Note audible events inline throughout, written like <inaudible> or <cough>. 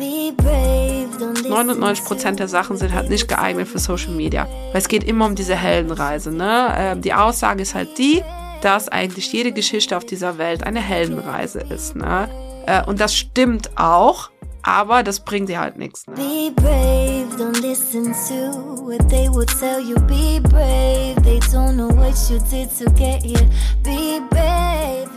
99% der Sachen sind halt nicht geeignet für Social Media. Weil es geht immer um diese Heldenreise. Ne? Ähm, die Aussage ist halt die, dass eigentlich jede Geschichte auf dieser Welt eine Heldenreise ist. Ne? Äh, und das stimmt auch, aber das bringt dir halt nichts. Ne? Be brave, don't listen to what they will tell you. Be brave, they don't know what you did to get here. Be brave.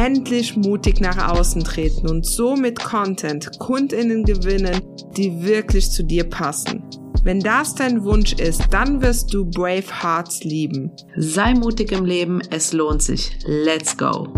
Endlich mutig nach außen treten und so mit Content Kundinnen gewinnen, die wirklich zu dir passen. Wenn das dein Wunsch ist, dann wirst du Brave Hearts lieben. Sei mutig im Leben, es lohnt sich. Let's go!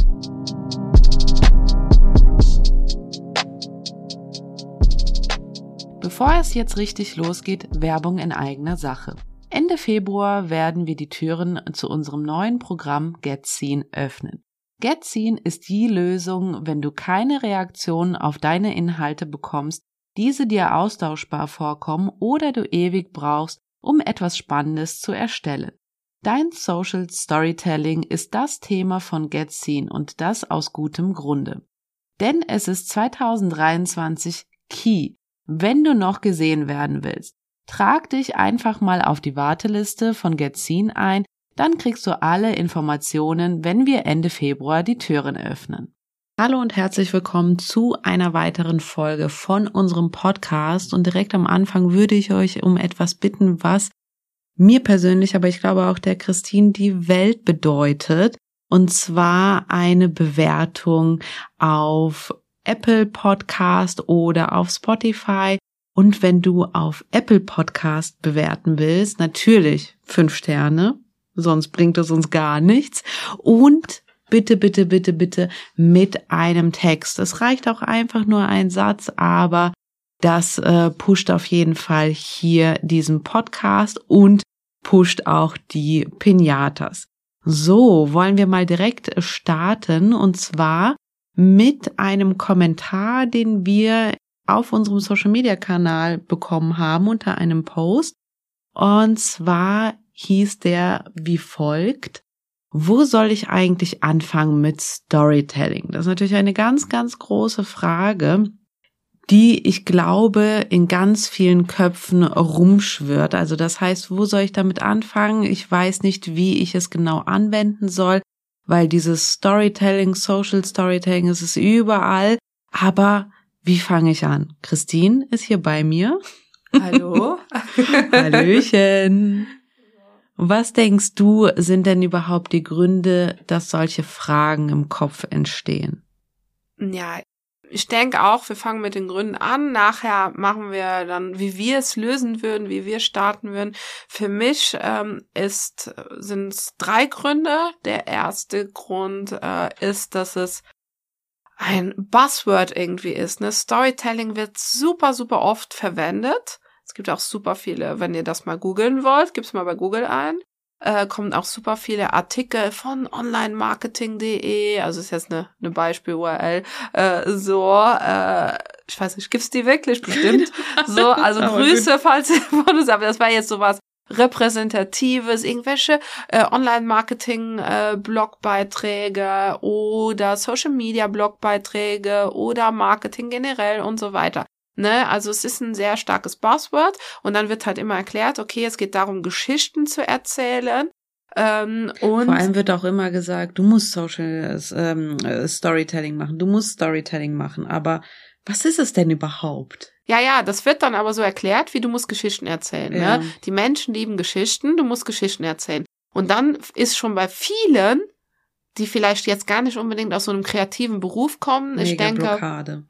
Bevor es jetzt richtig losgeht, Werbung in eigener Sache. Ende Februar werden wir die Türen zu unserem neuen Programm Get Seen öffnen. Get Seen ist die Lösung, wenn du keine Reaktion auf deine Inhalte bekommst, diese dir austauschbar vorkommen oder du ewig brauchst, um etwas Spannendes zu erstellen. Dein Social Storytelling ist das Thema von Get Seen und das aus gutem Grunde. Denn es ist 2023 Key wenn du noch gesehen werden willst, trag dich einfach mal auf die Warteliste von Getzin ein, dann kriegst du alle Informationen, wenn wir Ende Februar die Türen öffnen. Hallo und herzlich willkommen zu einer weiteren Folge von unserem Podcast. Und direkt am Anfang würde ich euch um etwas bitten, was mir persönlich, aber ich glaube auch der Christine die Welt bedeutet. Und zwar eine Bewertung auf Apple Podcast oder auf Spotify. Und wenn du auf Apple Podcast bewerten willst, natürlich fünf Sterne, sonst bringt es uns gar nichts. Und bitte, bitte, bitte, bitte mit einem Text. Es reicht auch einfach nur ein Satz, aber das äh, pusht auf jeden Fall hier diesen Podcast und pusht auch die Pinatas. So, wollen wir mal direkt starten und zwar mit einem Kommentar, den wir auf unserem Social Media Kanal bekommen haben unter einem Post. Und zwar hieß der wie folgt. Wo soll ich eigentlich anfangen mit Storytelling? Das ist natürlich eine ganz, ganz große Frage, die ich glaube in ganz vielen Köpfen rumschwirrt. Also das heißt, wo soll ich damit anfangen? Ich weiß nicht, wie ich es genau anwenden soll weil dieses Storytelling, Social Storytelling, es ist überall. Aber wie fange ich an? Christine ist hier bei mir. Hallo. <laughs> Hallöchen. Was denkst du, sind denn überhaupt die Gründe, dass solche Fragen im Kopf entstehen? Ja, ich denke auch, wir fangen mit den Gründen an. Nachher machen wir dann, wie wir es lösen würden, wie wir starten würden. Für mich ähm, ist sind es drei Gründe. Der erste Grund äh, ist, dass es ein Buzzword irgendwie ist. Ne? Storytelling wird super, super oft verwendet. Es gibt auch super viele, wenn ihr das mal googeln wollt, gibt's mal bei Google ein äh, kommen auch super viele Artikel von onlinemarketing.de, also ist jetzt eine, eine Beispiel-URL, äh, so, äh, ich weiß nicht, gibt's die wirklich bestimmt? <laughs> So, also Grüße, falls ihr von uns, aber das war jetzt sowas repräsentatives, irgendwelche äh, Online-Marketing-Blogbeiträge äh, oder Social-Media-Blogbeiträge oder Marketing generell und so weiter. Ne? Also es ist ein sehr starkes Buzzword und dann wird halt immer erklärt, okay, es geht darum, Geschichten zu erzählen. Ähm, und Vor allem wird auch immer gesagt, du musst Social ähm, Storytelling machen, du musst Storytelling machen, aber was ist es denn überhaupt? Ja, ja, das wird dann aber so erklärt, wie du musst Geschichten erzählen. Ne? Ja. Ne? Die Menschen lieben Geschichten, du musst Geschichten erzählen. Und dann ist schon bei vielen, die vielleicht jetzt gar nicht unbedingt aus so einem kreativen Beruf kommen, Mega ich denke, Blockade.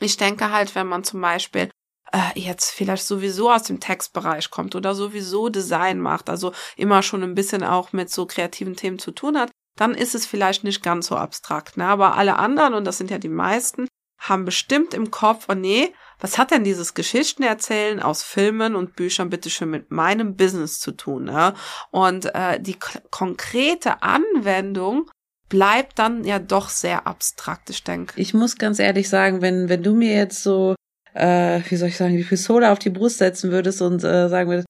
Ich denke halt, wenn man zum Beispiel äh, jetzt vielleicht sowieso aus dem Textbereich kommt oder sowieso Design macht, also immer schon ein bisschen auch mit so kreativen Themen zu tun hat, dann ist es vielleicht nicht ganz so abstrakt. Ne? Aber alle anderen, und das sind ja die meisten, haben bestimmt im Kopf, oh nee, was hat denn dieses Geschichtenerzählen aus Filmen und Büchern bitte schön mit meinem Business zu tun? Ne? Und äh, die konkrete Anwendung bleibt dann ja doch sehr abstrakt, ich denke. Ich muss ganz ehrlich sagen, wenn, wenn du mir jetzt so, äh, wie soll ich sagen, die Pistole auf die Brust setzen würdest und äh, sagen würdest,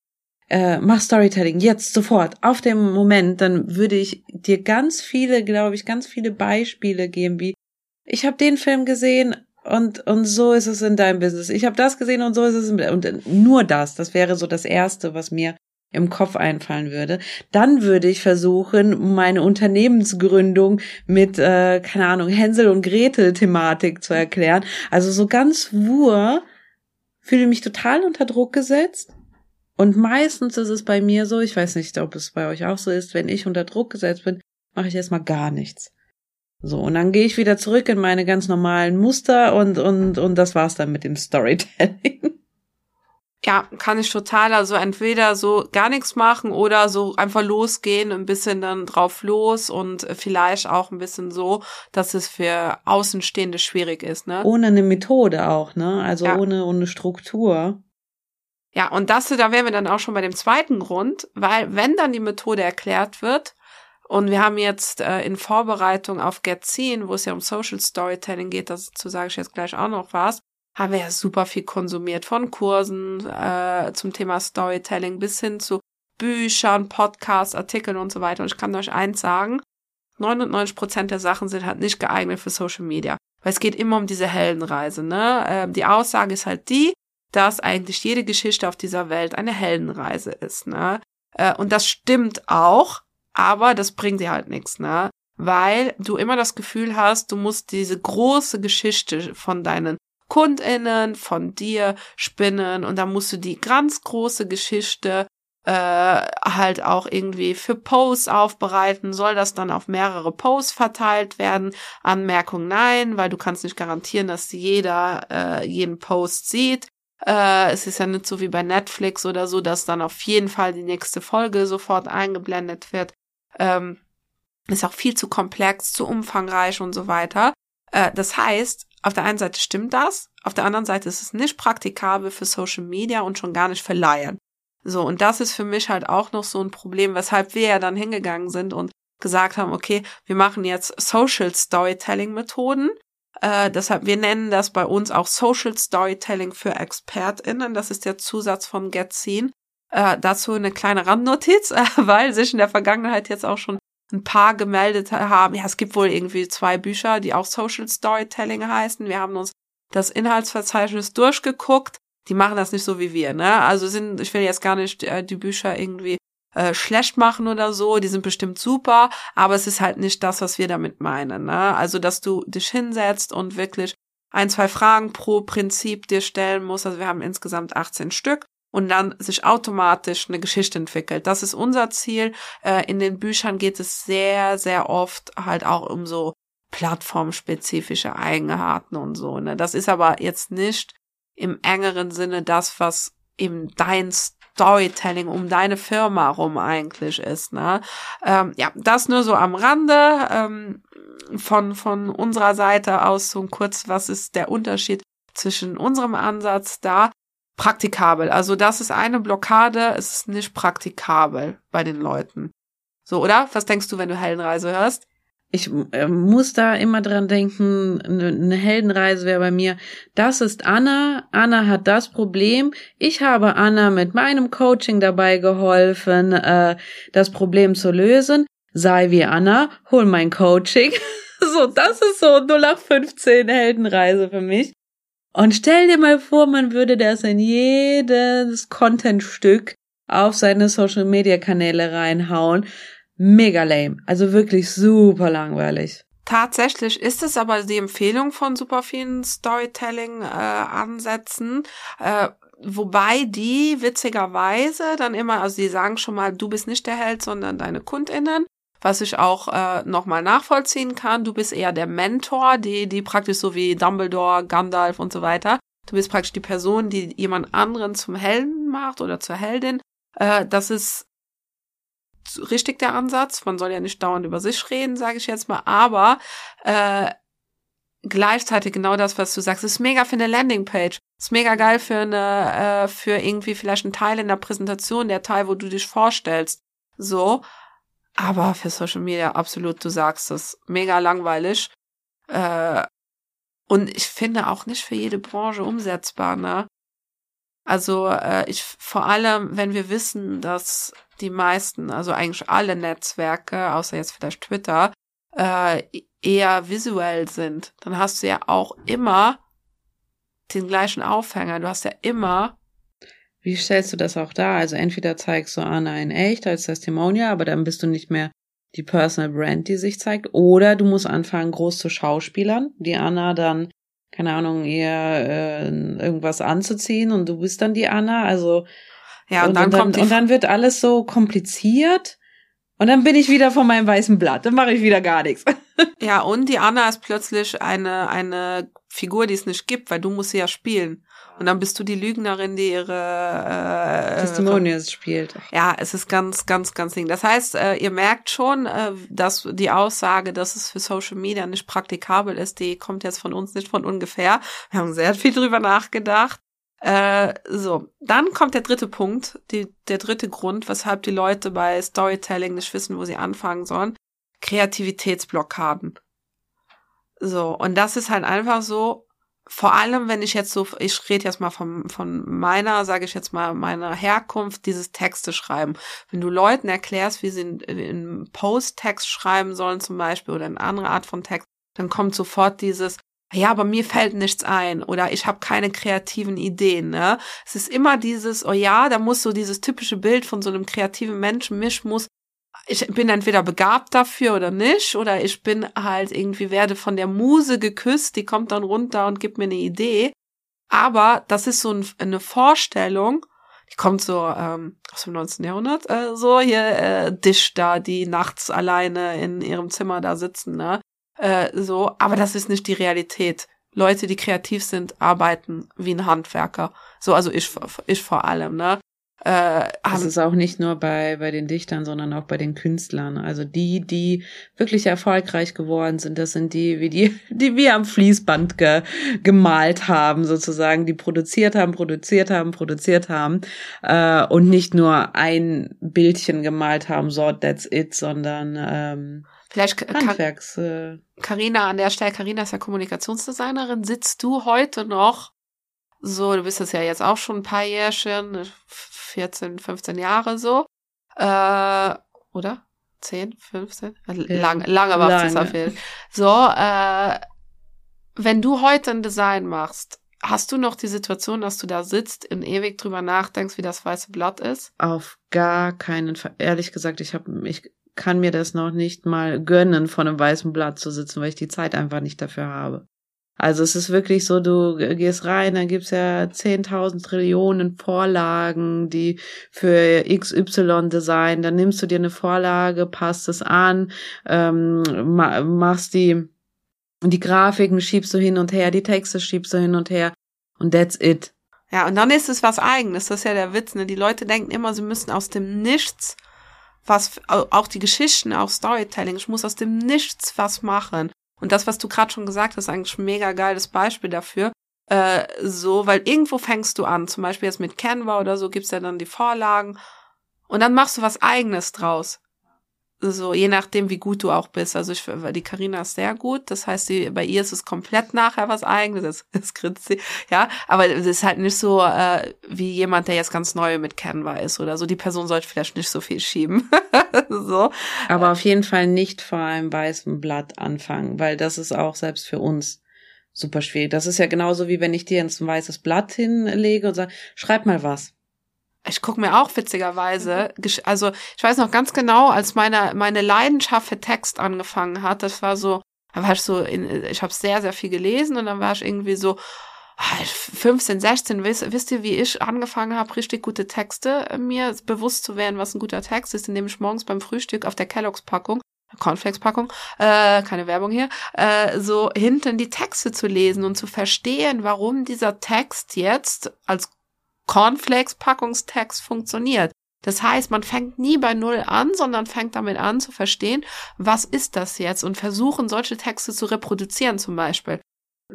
äh, mach Storytelling jetzt sofort auf dem Moment, dann würde ich dir ganz viele, glaube ich, ganz viele Beispiele geben, wie ich habe den Film gesehen und und so ist es in deinem Business. Ich habe das gesehen und so ist es in, und nur das. Das wäre so das erste, was mir im Kopf einfallen würde, dann würde ich versuchen, meine Unternehmensgründung mit, äh, keine Ahnung, Hänsel und Gretel Thematik zu erklären. Also so ganz wur, fühle mich total unter Druck gesetzt. Und meistens ist es bei mir so, ich weiß nicht, ob es bei euch auch so ist, wenn ich unter Druck gesetzt bin, mache ich erstmal gar nichts. So, und dann gehe ich wieder zurück in meine ganz normalen Muster und, und, und das war's dann mit dem Storytelling. Ja, kann ich total. Also entweder so gar nichts machen oder so einfach losgehen, ein bisschen dann drauf los und vielleicht auch ein bisschen so, dass es für Außenstehende schwierig ist, ne? Ohne eine Methode auch, ne? Also ja. ohne, ohne Struktur. Ja, und das, da wären wir dann auch schon bei dem zweiten Grund, weil wenn dann die Methode erklärt wird, und wir haben jetzt äh, in Vorbereitung auf Get Seen, wo es ja um Social Storytelling geht, dazu sage ich jetzt gleich auch noch was, haben wir ja super viel konsumiert, von Kursen äh, zum Thema Storytelling bis hin zu Büchern, Podcasts, Artikeln und so weiter. Und ich kann euch eins sagen, 99 Prozent der Sachen sind halt nicht geeignet für Social Media. Weil es geht immer um diese Heldenreise. Ne? Äh, die Aussage ist halt die, dass eigentlich jede Geschichte auf dieser Welt eine Heldenreise ist. Ne? Äh, und das stimmt auch, aber das bringt dir halt nichts. Ne? Weil du immer das Gefühl hast, du musst diese große Geschichte von deinen KundInnen von dir spinnen und dann musst du die ganz große Geschichte äh, halt auch irgendwie für Posts aufbereiten. Soll das dann auf mehrere Posts verteilt werden? Anmerkung nein, weil du kannst nicht garantieren, dass jeder äh, jeden Post sieht. Äh, es ist ja nicht so wie bei Netflix oder so, dass dann auf jeden Fall die nächste Folge sofort eingeblendet wird. Ähm, ist auch viel zu komplex, zu umfangreich und so weiter. Äh, das heißt, auf der einen Seite stimmt das, auf der anderen Seite ist es nicht praktikabel für Social Media und schon gar nicht für Laien. So, und das ist für mich halt auch noch so ein Problem, weshalb wir ja dann hingegangen sind und gesagt haben, okay, wir machen jetzt Social Storytelling Methoden. Äh, deshalb, wir nennen das bei uns auch Social Storytelling für ExpertInnen. Das ist der Zusatz von GetSeen. Äh, dazu eine kleine Randnotiz, äh, <laughs> weil sich in der Vergangenheit jetzt auch schon ein paar gemeldet haben. Ja, es gibt wohl irgendwie zwei Bücher, die auch Social Storytelling heißen. Wir haben uns das Inhaltsverzeichnis durchgeguckt. Die machen das nicht so wie wir, ne? Also sind, ich will jetzt gar nicht äh, die Bücher irgendwie äh, schlecht machen oder so. Die sind bestimmt super, aber es ist halt nicht das, was wir damit meinen, ne? Also, dass du dich hinsetzt und wirklich ein, zwei Fragen pro Prinzip dir stellen musst. Also wir haben insgesamt 18 Stück und dann sich automatisch eine Geschichte entwickelt. Das ist unser Ziel. Äh, in den Büchern geht es sehr, sehr oft halt auch um so plattformspezifische Eigenarten und so. Ne? Das ist aber jetzt nicht im engeren Sinne das, was eben dein Storytelling um deine Firma rum eigentlich ist. Ne? Ähm, ja, das nur so am Rande ähm, von von unserer Seite aus so kurz, was ist der Unterschied zwischen unserem Ansatz da praktikabel. Also das ist eine Blockade, es ist nicht praktikabel bei den Leuten. So, oder? Was denkst du, wenn du Heldenreise hörst? Ich äh, muss da immer dran denken, eine, eine Heldenreise wäre bei mir, das ist Anna, Anna hat das Problem, ich habe Anna mit meinem Coaching dabei geholfen, äh, das Problem zu lösen, sei wie Anna, hol mein Coaching. <laughs> so, das ist so 0815 Heldenreise für mich. Und stell dir mal vor, man würde das in jedes Contentstück auf seine Social Media Kanäle reinhauen. Mega lame. Also wirklich super langweilig. Tatsächlich ist es aber die Empfehlung von super vielen Storytelling-Ansätzen, äh, äh, wobei die witzigerweise dann immer, also die sagen schon mal, du bist nicht der Held, sondern deine KundInnen was ich auch äh, nochmal nachvollziehen kann. Du bist eher der Mentor, die, die praktisch so wie Dumbledore, Gandalf und so weiter. Du bist praktisch die Person, die jemand anderen zum Helden macht oder zur Heldin. Äh, das ist richtig der Ansatz. Man soll ja nicht dauernd über sich reden, sage ich jetzt mal. Aber äh, gleichzeitig genau das, was du sagst. ist mega für eine Landingpage. Ist mega geil für eine, äh, für irgendwie vielleicht einen Teil in der Präsentation, der Teil, wo du dich vorstellst. So. Aber für Social Media absolut, du sagst es, mega langweilig. Äh, und ich finde auch nicht für jede Branche umsetzbar, ne? Also äh, ich vor allem, wenn wir wissen, dass die meisten, also eigentlich alle Netzwerke, außer jetzt vielleicht Twitter, äh, eher visuell sind, dann hast du ja auch immer den gleichen Aufhänger. Du hast ja immer. Wie stellst du das auch da? Also entweder zeigst du Anna in echt als Testimonial, aber dann bist du nicht mehr die Personal Brand, die sich zeigt, oder du musst anfangen, groß zu Schauspielern, die Anna dann, keine Ahnung, ihr äh, irgendwas anzuziehen und du bist dann die Anna. Also ja, und, und dann, dann kommt und dann wird alles so kompliziert. Und dann bin ich wieder von meinem weißen Blatt. Dann mache ich wieder gar nichts. Ja, und die Anna ist plötzlich eine, eine Figur, die es nicht gibt, weil du musst sie ja spielen. Und dann bist du die Lügnerin, die ihre äh, Testimonials spielt. Ja, es ist ganz, ganz, ganz ding. Das heißt, äh, ihr merkt schon, äh, dass die Aussage, dass es für Social Media nicht praktikabel ist, die kommt jetzt von uns nicht von ungefähr. Wir haben sehr viel drüber nachgedacht. Äh, so, dann kommt der dritte Punkt, die, der dritte Grund, weshalb die Leute bei Storytelling nicht wissen, wo sie anfangen sollen. Kreativitätsblockaden. So, und das ist halt einfach so, vor allem, wenn ich jetzt so, ich rede jetzt mal von, von meiner, sage ich jetzt mal, meiner Herkunft, dieses Texte schreiben. Wenn du Leuten erklärst, wie sie in, in Post-Text schreiben sollen zum Beispiel oder eine andere Art von Text, dann kommt sofort dieses, ja, aber mir fällt nichts ein oder ich habe keine kreativen Ideen. Ne? Es ist immer dieses, oh ja, da muss so dieses typische Bild von so einem kreativen Menschen, mich muss ich bin entweder begabt dafür oder nicht, oder ich bin halt irgendwie, werde von der Muse geküsst, die kommt dann runter und gibt mir eine Idee. Aber das ist so ein, eine Vorstellung, die kommt so ähm, aus dem 19. Jahrhundert, äh, so hier äh, Dichter, die nachts alleine in ihrem Zimmer da sitzen, ne? Äh, so, aber das ist nicht die Realität. Leute, die kreativ sind, arbeiten wie ein Handwerker. So, also ich, ich vor allem, ne? Äh, das ist auch nicht nur bei, bei den Dichtern, sondern auch bei den Künstlern. Also die, die wirklich erfolgreich geworden sind, das sind die, wie die, <laughs> die wir am Fließband ge, gemalt haben, sozusagen, die produziert haben, produziert haben, produziert haben äh, und nicht nur ein Bildchen gemalt haben, so that's it, sondern ähm, Vielleicht Handwerks. Äh, Carina an der Stelle, Carina ist ja Kommunikationsdesignerin. Sitzt du heute noch so, du bist es ja jetzt auch schon ein paar Jährchen, 14, 15 Jahre so. Äh, oder? 10, 15? Lang, lange macht es auf jeden Fall. So, äh, wenn du heute ein Design machst, hast du noch die Situation, dass du da sitzt und ewig drüber nachdenkst, wie das weiße Blatt ist? Auf gar keinen Fall. Ehrlich gesagt, ich habe ich kann mir das noch nicht mal gönnen, vor einem weißen Blatt zu sitzen, weil ich die Zeit einfach nicht dafür habe. Also es ist wirklich so, du gehst rein, dann gibt's ja 10.000 Trillionen Vorlagen, die für XY Design, dann nimmst du dir eine Vorlage, passt es an, ähm, machst die, die Grafiken schiebst du hin und her, die Texte schiebst du hin und her und that's it. Ja, und dann ist es was eigenes, das ist ja der Witz, ne? Die Leute denken immer, sie müssen aus dem Nichts was, auch die Geschichten, auch Storytelling, ich muss aus dem Nichts was machen. Und das, was du gerade schon gesagt hast, ist eigentlich ein mega geiles Beispiel dafür. Äh, so, weil irgendwo fängst du an, zum Beispiel jetzt mit Canva oder so, gibt's ja dann die Vorlagen und dann machst du was eigenes draus. So, je nachdem, wie gut du auch bist. Also ich, die Karina ist sehr gut. Das heißt, die, bei ihr ist es komplett nachher was eigenes. <laughs> Das, das grinst sie. Ja, aber es ist halt nicht so, äh, wie jemand, der jetzt ganz neu mit Canva ist oder so. Die Person sollte vielleicht nicht so viel schieben. <laughs> so. Aber auf jeden Fall nicht vor einem weißen Blatt anfangen, weil das ist auch selbst für uns super schwierig. Das ist ja genauso wie wenn ich dir jetzt ein weißes Blatt hinlege und sage, schreib mal was ich gucke mir auch witzigerweise, also ich weiß noch ganz genau, als meine meine Leidenschaft für Text angefangen hat, das war so, da war ich so, in, ich habe sehr sehr viel gelesen und dann war ich irgendwie so 15, 16, wisst, wisst ihr, wie ich angefangen habe, richtig gute Texte mir bewusst zu werden, was ein guter Text ist, indem ich morgens beim Frühstück auf der Kelloggs Packung Cornflakes-Packung, äh, keine Werbung hier, äh, so hinten die Texte zu lesen und zu verstehen, warum dieser Text jetzt als Cornflakes-Packungstext funktioniert. Das heißt, man fängt nie bei Null an, sondern fängt damit an zu verstehen, was ist das jetzt und versuchen, solche Texte zu reproduzieren zum Beispiel.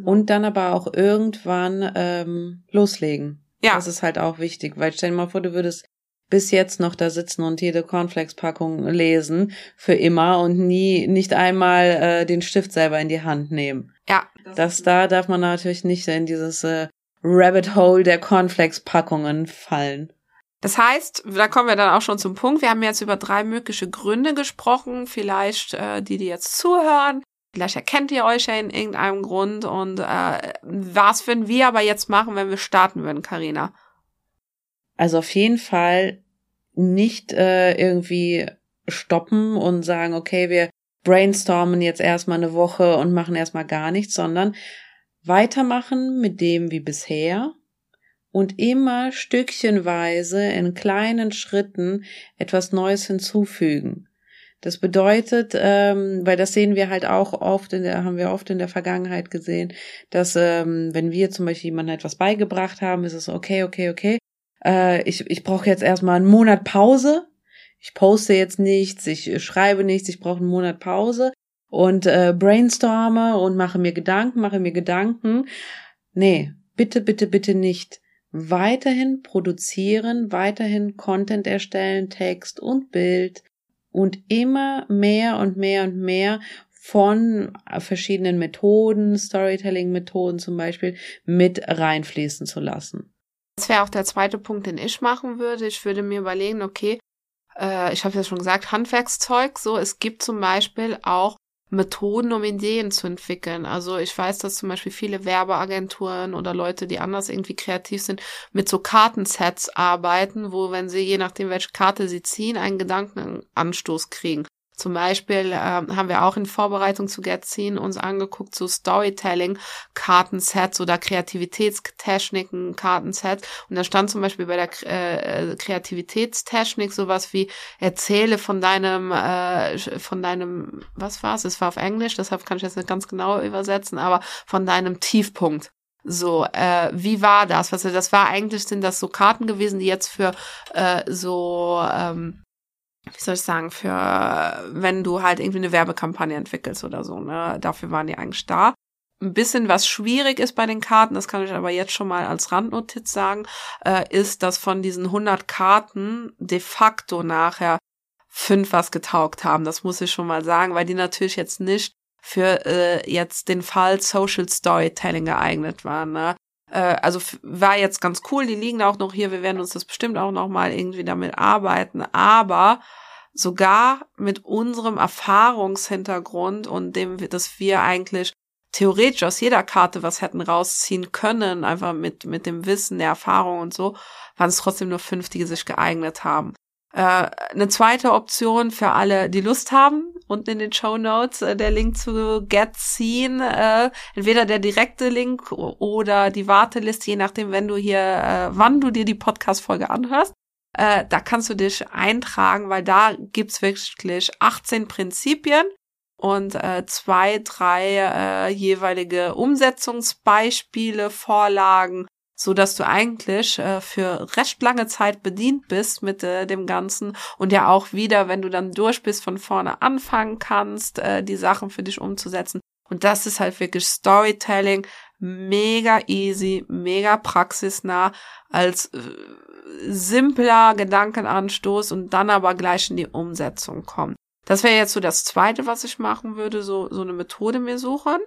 Und dann aber auch irgendwann ähm, loslegen. Ja. Das ist halt auch wichtig, weil stell dir mal vor, du würdest bis jetzt noch da sitzen und jede Cornflakes-Packung lesen für immer und nie nicht einmal äh, den Stift selber in die Hand nehmen. Ja. Das da darf man natürlich nicht in dieses äh, Rabbit Hole der Cornflakes-Packungen fallen. Das heißt, da kommen wir dann auch schon zum Punkt. Wir haben jetzt über drei mögliche Gründe gesprochen. Vielleicht äh, die, die jetzt zuhören. Vielleicht erkennt ihr euch ja in irgendeinem Grund. Und äh, was würden wir aber jetzt machen, wenn wir starten würden, Karina? Also auf jeden Fall nicht äh, irgendwie stoppen und sagen, okay, wir brainstormen jetzt erstmal eine Woche und machen erstmal gar nichts, sondern weitermachen mit dem wie bisher und immer stückchenweise in kleinen Schritten etwas Neues hinzufügen. Das bedeutet, ähm, weil das sehen wir halt auch oft in der, haben wir oft in der Vergangenheit gesehen, dass ähm, wenn wir zum Beispiel jemandem etwas beigebracht haben, ist es okay, okay, okay. Äh, ich ich brauche jetzt erstmal einen Monat Pause. Ich poste jetzt nichts, ich schreibe nichts, ich brauche einen Monat Pause und äh, brainstorme und mache mir Gedanken, mache mir Gedanken. Nee, bitte, bitte, bitte nicht weiterhin produzieren, weiterhin Content erstellen, Text und Bild und immer mehr und mehr und mehr von verschiedenen Methoden, Storytelling-Methoden zum Beispiel, mit reinfließen zu lassen. Das wäre auch der zweite Punkt, den ich machen würde. Ich würde mir überlegen, okay, äh, ich habe ja schon gesagt, Handwerkszeug, so, es gibt zum Beispiel auch Methoden, um Ideen zu entwickeln. Also ich weiß, dass zum Beispiel viele Werbeagenturen oder Leute, die anders irgendwie kreativ sind, mit so Kartensets arbeiten, wo, wenn sie je nachdem, welche Karte sie ziehen, einen Gedankenanstoß kriegen. Zum Beispiel äh, haben wir auch in Vorbereitung zu Getziehen uns angeguckt, so Storytelling-Kartensets oder Kreativitätstechniken, Kartensets. Und da stand zum Beispiel bei der äh, Kreativitätstechnik sowas wie erzähle von deinem, äh, von deinem, was war's? Es war auf Englisch, deshalb kann ich jetzt nicht ganz genau übersetzen, aber von deinem Tiefpunkt. So, äh, wie war das? Was, das war eigentlich, sind das so Karten gewesen, die jetzt für äh, so ähm, wie soll ich sagen, für wenn du halt irgendwie eine Werbekampagne entwickelst oder so, ne? Dafür waren die eigentlich da. Ein bisschen was schwierig ist bei den Karten, das kann ich aber jetzt schon mal als Randnotiz sagen, äh, ist, dass von diesen 100 Karten de facto nachher fünf was getaugt haben. Das muss ich schon mal sagen, weil die natürlich jetzt nicht für äh, jetzt den Fall Social Storytelling geeignet waren. Ne? Äh, also war jetzt ganz cool, die liegen auch noch hier, wir werden uns das bestimmt auch noch mal irgendwie damit arbeiten, aber sogar mit unserem Erfahrungshintergrund und dem, dass wir eigentlich theoretisch aus jeder Karte was hätten rausziehen können, einfach mit, mit dem Wissen, der Erfahrung und so, waren es trotzdem nur fünf, die sich geeignet haben. Äh, eine zweite Option für alle, die Lust haben, unten in den Show Notes äh, der Link zu Get Seen, äh, entweder der direkte Link oder die Warteliste, je nachdem, wenn du hier, äh, wann du dir die Podcast-Folge anhörst. Äh, da kannst du dich eintragen, weil da gibt's wirklich 18 Prinzipien und äh, zwei, drei äh, jeweilige Umsetzungsbeispiele, Vorlagen so dass du eigentlich äh, für recht lange Zeit bedient bist mit äh, dem Ganzen und ja auch wieder, wenn du dann durch bist, von vorne anfangen kannst, äh, die Sachen für dich umzusetzen. Und das ist halt wirklich Storytelling, mega easy, mega praxisnah, als äh, simpler Gedankenanstoß und dann aber gleich in die Umsetzung kommen. Das wäre jetzt so das zweite, was ich machen würde, so, so eine Methode mir suchen.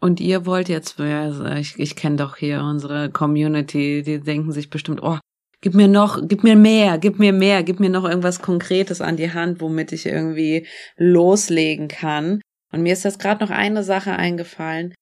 Und ihr wollt jetzt, ich, ich kenne doch hier unsere Community, die denken sich bestimmt, oh, gib mir noch, gib mir mehr, gib mir mehr, gib mir noch irgendwas Konkretes an die Hand, womit ich irgendwie loslegen kann. Und mir ist jetzt gerade noch eine Sache eingefallen.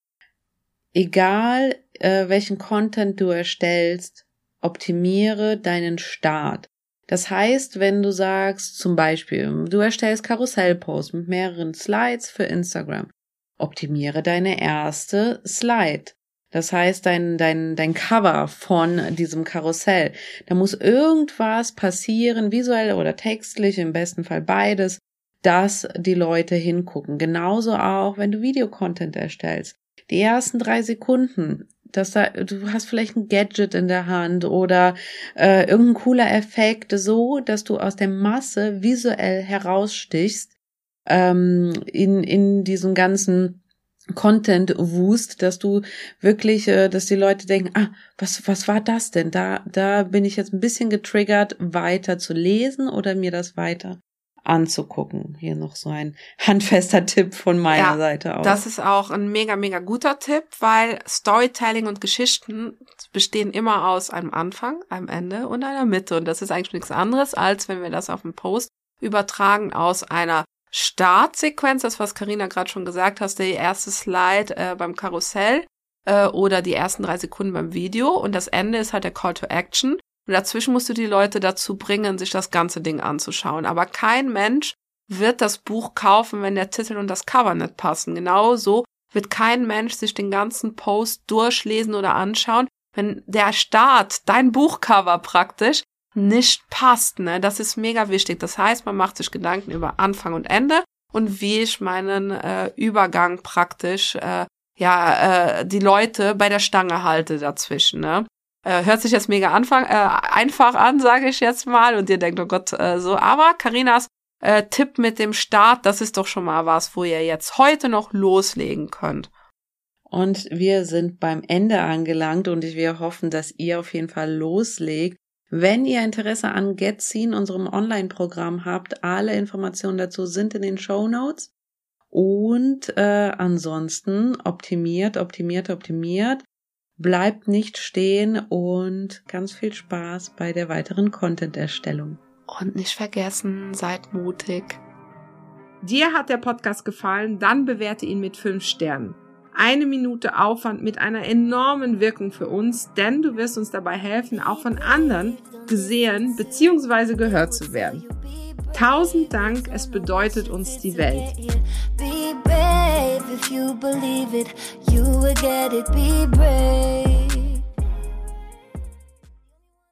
Egal, äh, welchen Content du erstellst, optimiere deinen Start. Das heißt, wenn du sagst, zum Beispiel, du erstellst Karussellposts mit mehreren Slides für Instagram, optimiere deine erste Slide. Das heißt, dein, dein, dein Cover von diesem Karussell. Da muss irgendwas passieren, visuell oder textlich, im besten Fall beides, dass die Leute hingucken. Genauso auch, wenn du Videocontent erstellst. Die ersten drei Sekunden, dass da, du hast vielleicht ein Gadget in der Hand oder äh, irgendein cooler Effekt, so dass du aus der Masse visuell herausstichst ähm, in, in diesem ganzen Content wust, dass du wirklich, äh, dass die Leute denken, ah, was, was war das denn? Da, da bin ich jetzt ein bisschen getriggert, weiter zu lesen oder mir das weiter anzugucken. Hier noch so ein handfester Tipp von meiner ja, Seite aus. Das ist auch ein mega, mega guter Tipp, weil Storytelling und Geschichten bestehen immer aus einem Anfang, einem Ende und einer Mitte. Und das ist eigentlich nichts anderes, als wenn wir das auf einen Post übertragen aus einer Startsequenz, das was Karina gerade schon gesagt hast, der erste Slide äh, beim Karussell äh, oder die ersten drei Sekunden beim Video und das Ende ist halt der Call to Action. Und dazwischen musst du die Leute dazu bringen, sich das ganze Ding anzuschauen. Aber kein Mensch wird das Buch kaufen, wenn der Titel und das Cover nicht passen. Genauso wird kein Mensch sich den ganzen Post durchlesen oder anschauen, wenn der Start, dein Buchcover praktisch, nicht passt. Ne? Das ist mega wichtig. Das heißt, man macht sich Gedanken über Anfang und Ende und wie ich meinen äh, Übergang praktisch, äh, ja, äh, die Leute bei der Stange halte dazwischen. Ne? Äh, hört sich jetzt mega Anfang, äh, einfach an, sage ich jetzt mal, und ihr denkt, oh Gott, äh, so. Aber Karinas äh, Tipp mit dem Start, das ist doch schon mal was, wo ihr jetzt heute noch loslegen könnt. Und wir sind beim Ende angelangt und wir hoffen, dass ihr auf jeden Fall loslegt wenn ihr Interesse an GetSeen, unserem Online-Programm habt, alle Informationen dazu sind in den Show Notes. Und äh, ansonsten optimiert, optimiert, optimiert. Bleibt nicht stehen und ganz viel Spaß bei der weiteren Content-Erstellung. Und nicht vergessen, seid mutig. Dir hat der Podcast gefallen, dann bewerte ihn mit fünf Sternen eine Minute Aufwand mit einer enormen Wirkung für uns, denn du wirst uns dabei helfen, auch von anderen gesehen bzw. gehört zu werden. Tausend Dank, es bedeutet uns die Welt. Be brave.